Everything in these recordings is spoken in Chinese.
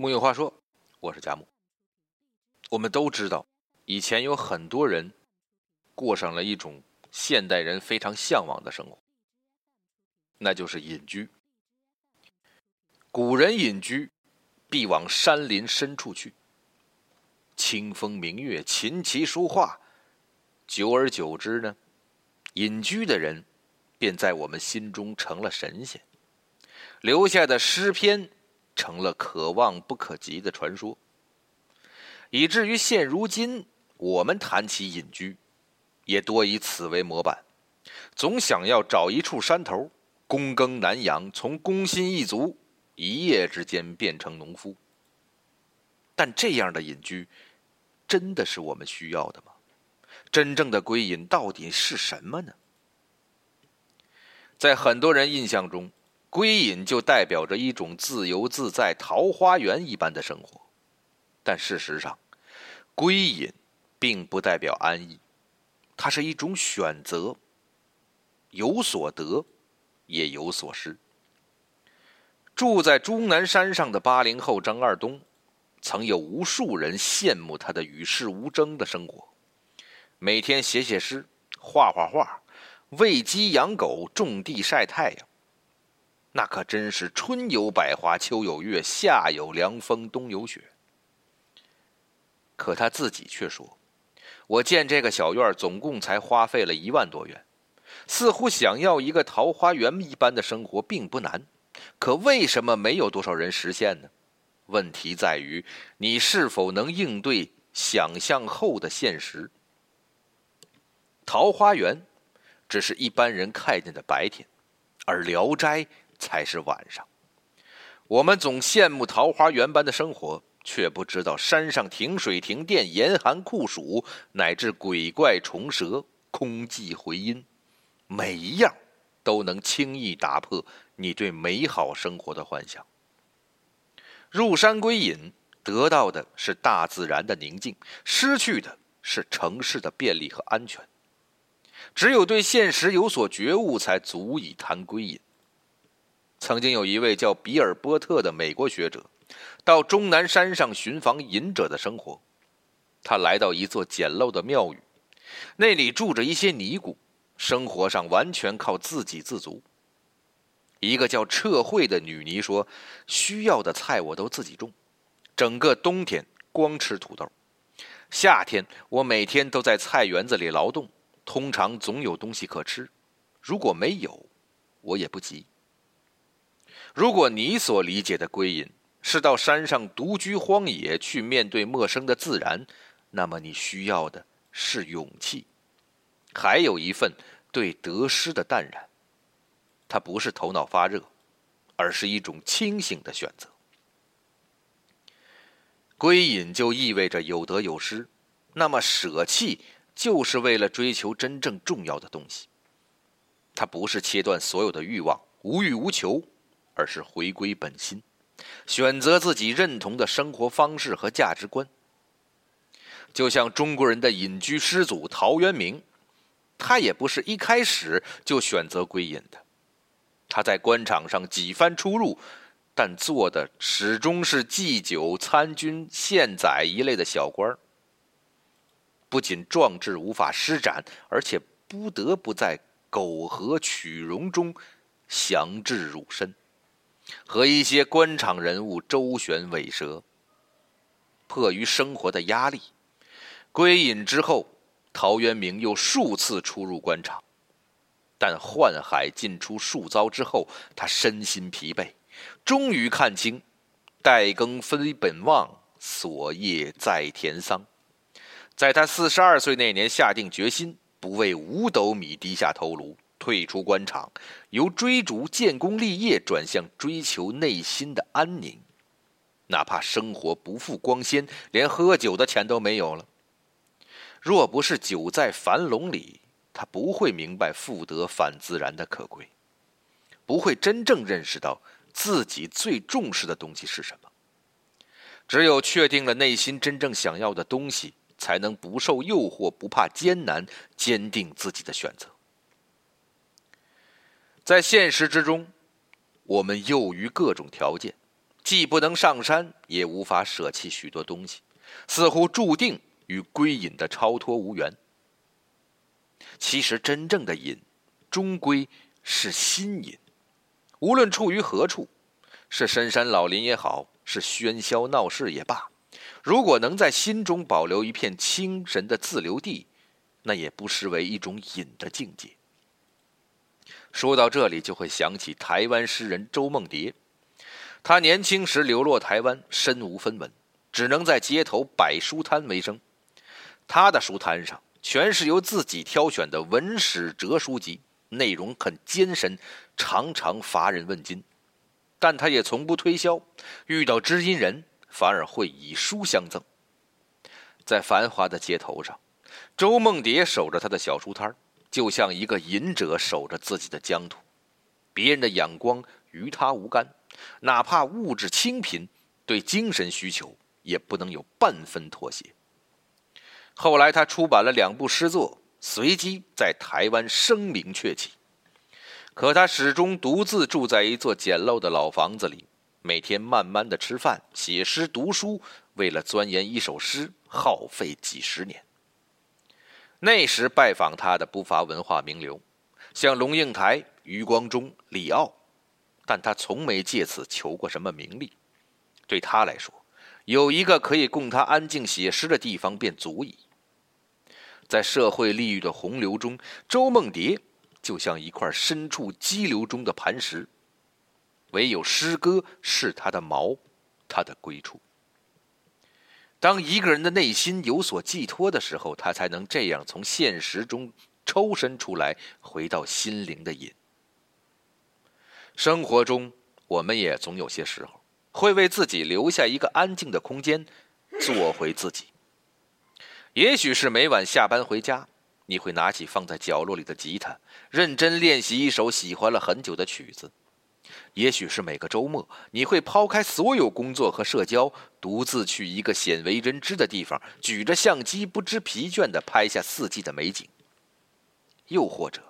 木有话说，我是佳木。我们都知道，以前有很多人过上了一种现代人非常向往的生活，那就是隐居。古人隐居，必往山林深处去，清风明月，琴棋书画，久而久之呢，隐居的人便在我们心中成了神仙，留下的诗篇。成了可望不可及的传说，以至于现如今我们谈起隐居，也多以此为模板，总想要找一处山头，躬耕南阳，从工薪一族一夜之间变成农夫。但这样的隐居，真的是我们需要的吗？真正的归隐到底是什么呢？在很多人印象中。归隐就代表着一种自由自在、桃花源一般的生活，但事实上，归隐并不代表安逸，它是一种选择，有所得，也有所失。住在终南山上的八零后张二东，曾有无数人羡慕他的与世无争的生活，每天写写诗、画画画，喂鸡养狗、种地晒太阳。那可真是春有百花，秋有月，夏有凉风，冬有雪。可他自己却说：“我建这个小院总共才花费了一万多元，似乎想要一个桃花源一般的生活并不难。可为什么没有多少人实现呢？问题在于你是否能应对想象后的现实。桃花源只是一般人看见的白天，而聊斋。”才是晚上。我们总羡慕桃花源般的生活，却不知道山上停水停电、严寒酷暑，乃至鬼怪虫蛇、空寂回音，每一样都能轻易打破你对美好生活的幻想。入山归隐，得到的是大自然的宁静，失去的是城市的便利和安全。只有对现实有所觉悟，才足以谈归隐。曾经有一位叫比尔波特的美国学者，到终南山上寻访隐者的生活。他来到一座简陋的庙宇，那里住着一些尼姑，生活上完全靠自给自足。一个叫彻慧的女尼说：“需要的菜我都自己种，整个冬天光吃土豆，夏天我每天都在菜园子里劳动，通常总有东西可吃。如果没有，我也不急。”如果你所理解的归隐是到山上独居荒野去面对陌生的自然，那么你需要的是勇气，还有一份对得失的淡然。它不是头脑发热，而是一种清醒的选择。归隐就意味着有得有失，那么舍弃就是为了追求真正重要的东西。它不是切断所有的欲望，无欲无求。而是回归本心，选择自己认同的生活方式和价值观。就像中国人的隐居师祖陶渊明，他也不是一开始就选择归隐的。他在官场上几番出入，但做的始终是祭酒、参军、县宰一类的小官不仅壮志无法施展，而且不得不在苟合取荣中降志辱身。和一些官场人物周旋尾蛇，迫于生活的压力，归隐之后，陶渊明又数次出入官场，但宦海进出数遭之后，他身心疲惫，终于看清“代耕非本望，所业在田桑”。在他四十二岁那年，下定决心不为五斗米低下头颅。退出官场，由追逐建功立业转向追求内心的安宁，哪怕生活不复光鲜，连喝酒的钱都没有了。若不是酒在樊笼里，他不会明白复得反自然的可贵，不会真正认识到自己最重视的东西是什么。只有确定了内心真正想要的东西，才能不受诱惑，不怕艰难，坚定自己的选择。在现实之中，我们囿于各种条件，既不能上山，也无法舍弃许多东西，似乎注定与归隐的超脱无缘。其实，真正的隐，终归是心隐。无论处于何处，是深山老林也好，是喧嚣闹市也罢，如果能在心中保留一片清神的自留地，那也不失为一种隐的境界。说到这里，就会想起台湾诗人周梦蝶。他年轻时流落台湾，身无分文，只能在街头摆书摊为生。他的书摊上全是由自己挑选的文史哲书籍，内容很艰深，常常乏人问津。但他也从不推销，遇到知音人反而会以书相赠。在繁华的街头上，周梦蝶守着他的小书摊就像一个隐者守着自己的疆土，别人的眼光与他无干，哪怕物质清贫，对精神需求也不能有半分妥协。后来他出版了两部诗作，随即在台湾声名鹊起。可他始终独自住在一座简陋的老房子里，每天慢慢的吃饭、写诗、读书，为了钻研一首诗，耗费几十年。那时拜访他的不乏文化名流，像龙应台、余光中、李奥，但他从没借此求过什么名利。对他来说，有一个可以供他安静写诗的地方便足矣。在社会利益的洪流中，周梦蝶就像一块身处激流中的磐石，唯有诗歌是他的锚，他的归处。当一个人的内心有所寄托的时候，他才能这样从现实中抽身出来，回到心灵的隐。生活中，我们也总有些时候会为自己留下一个安静的空间，做回自己。也许是每晚下班回家，你会拿起放在角落里的吉他，认真练习一首喜欢了很久的曲子。也许是每个周末，你会抛开所有工作和社交，独自去一个鲜为人知的地方，举着相机不知疲倦地拍下四季的美景。又或者，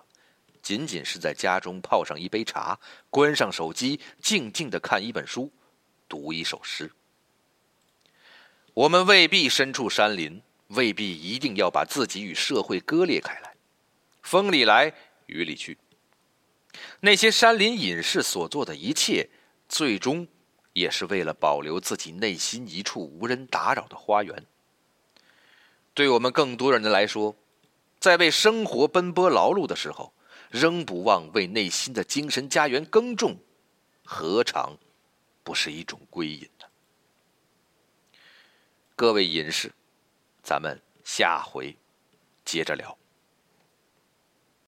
仅仅是在家中泡上一杯茶，关上手机，静静地看一本书，读一首诗。我们未必身处山林，未必一定要把自己与社会割裂开来，风里来，雨里去。那些山林隐士所做的一切，最终也是为了保留自己内心一处无人打扰的花园。对我们更多人来说，在为生活奔波劳碌的时候，仍不忘为内心的精神家园耕种，何尝不是一种归隐呢？各位隐士，咱们下回接着聊。